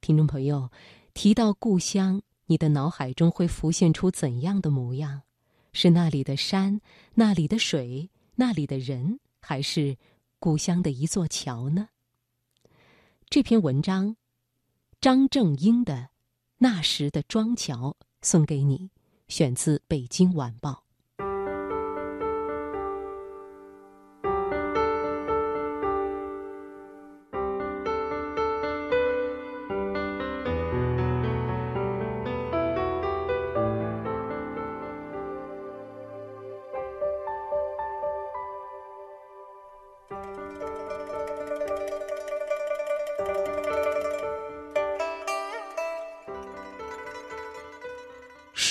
听众朋友，提到故乡，你的脑海中会浮现出怎样的模样？是那里的山，那里的水，那里的人，还是故乡的一座桥呢？这篇文章，张正英的《那时的庄桥》送给你，选自《北京晚报》。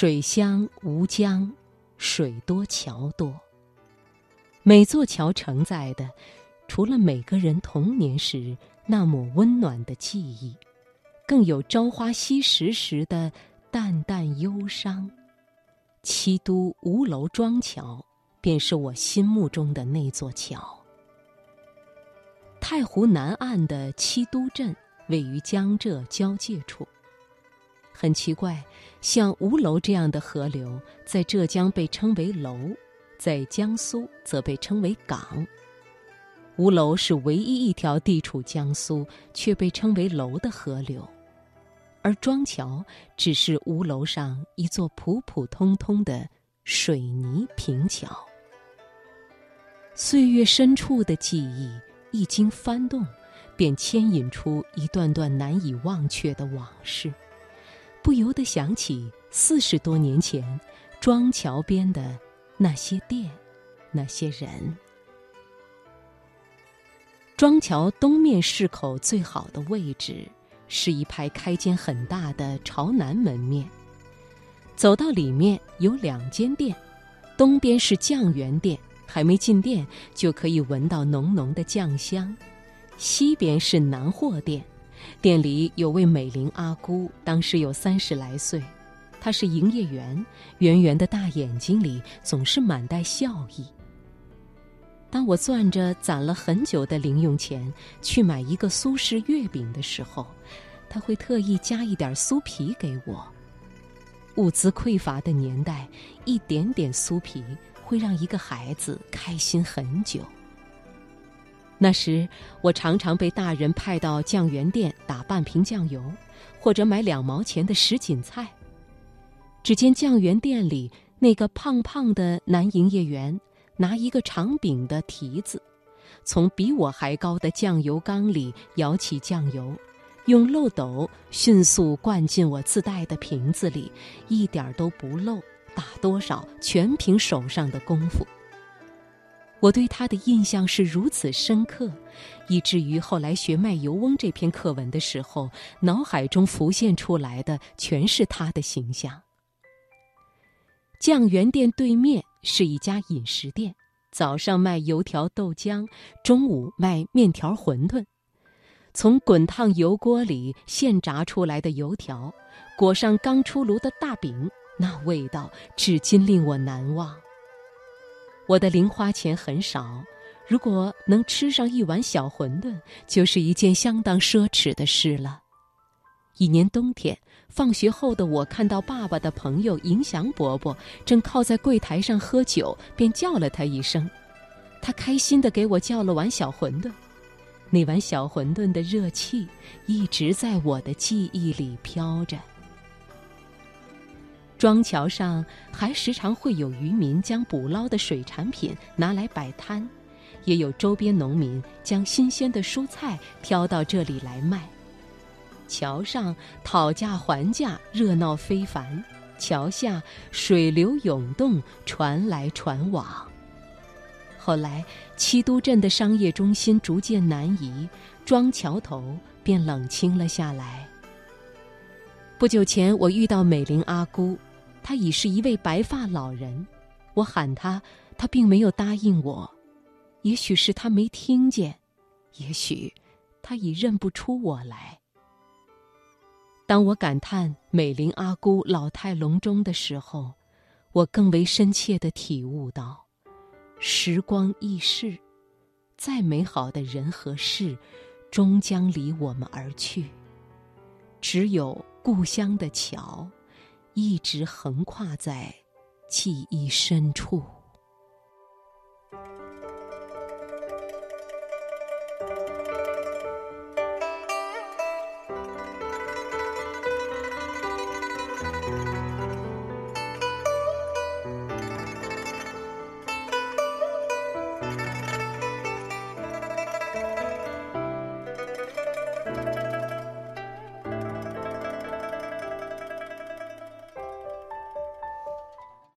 水乡吴江，水多桥多。每座桥承载的，除了每个人童年时那抹温暖的记忆，更有朝花夕拾时的淡淡忧伤。七都吴楼庄桥，便是我心目中的那座桥。太湖南岸的七都镇，位于江浙交界处。很奇怪，像吴楼这样的河流，在浙江被称为楼，在江苏则被称为港。吴楼是唯一一条地处江苏却被称为楼的河流，而庄桥只是吴楼上一座普普通通的水泥平桥。岁月深处的记忆一经翻动，便牵引出一段段难以忘却的往事。不由得想起四十多年前，庄桥边的那些店，那些人。庄桥东面市口最好的位置，是一排开间很大的朝南门面。走到里面有两间店，东边是酱园店，还没进店就可以闻到浓浓的酱香；西边是南货店。店里有位美龄阿姑，当时有三十来岁，她是营业员，圆圆的大眼睛里总是满带笑意。当我攥着攒了很久的零用钱去买一个苏式月饼的时候，她会特意加一点酥皮给我。物资匮乏的年代，一点点酥皮会让一个孩子开心很久。那时，我常常被大人派到酱园店打半瓶酱油，或者买两毛钱的什锦菜。只见酱园店里那个胖胖的男营业员拿一个长柄的提子，从比我还高的酱油缸里舀起酱油，用漏斗迅速灌进我自带的瓶子里，一点都不漏，打多少全凭手上的功夫。我对他的印象是如此深刻，以至于后来学《卖油翁》这篇课文的时候，脑海中浮现出来的全是他的形象。酱园店对面是一家饮食店，早上卖油条豆浆，中午卖面条馄饨。从滚烫油锅里现炸出来的油条，裹上刚出炉的大饼，那味道至今令我难忘。我的零花钱很少，如果能吃上一碗小馄饨，就是一件相当奢侈的事了。一年冬天，放学后的我看到爸爸的朋友迎祥伯伯正靠在柜台上喝酒，便叫了他一声，他开心地给我叫了碗小馄饨。那碗小馄饨的热气一直在我的记忆里飘着。庄桥上还时常会有渔民将捕捞的水产品拿来摆摊，也有周边农民将新鲜的蔬菜挑到这里来卖。桥上讨价还价热闹非凡，桥下水流涌动，船来船往。后来七都镇的商业中心逐渐南移，庄桥头便冷清了下来。不久前，我遇到美玲阿姑。他已是一位白发老人，我喊他，他并没有答应我。也许是他没听见，也许他已认不出我来。当我感叹美玲阿姑老态龙钟的时候，我更为深切的体悟到：时光易逝，再美好的人和事，终将离我们而去。只有故乡的桥，一直横跨在记忆深处。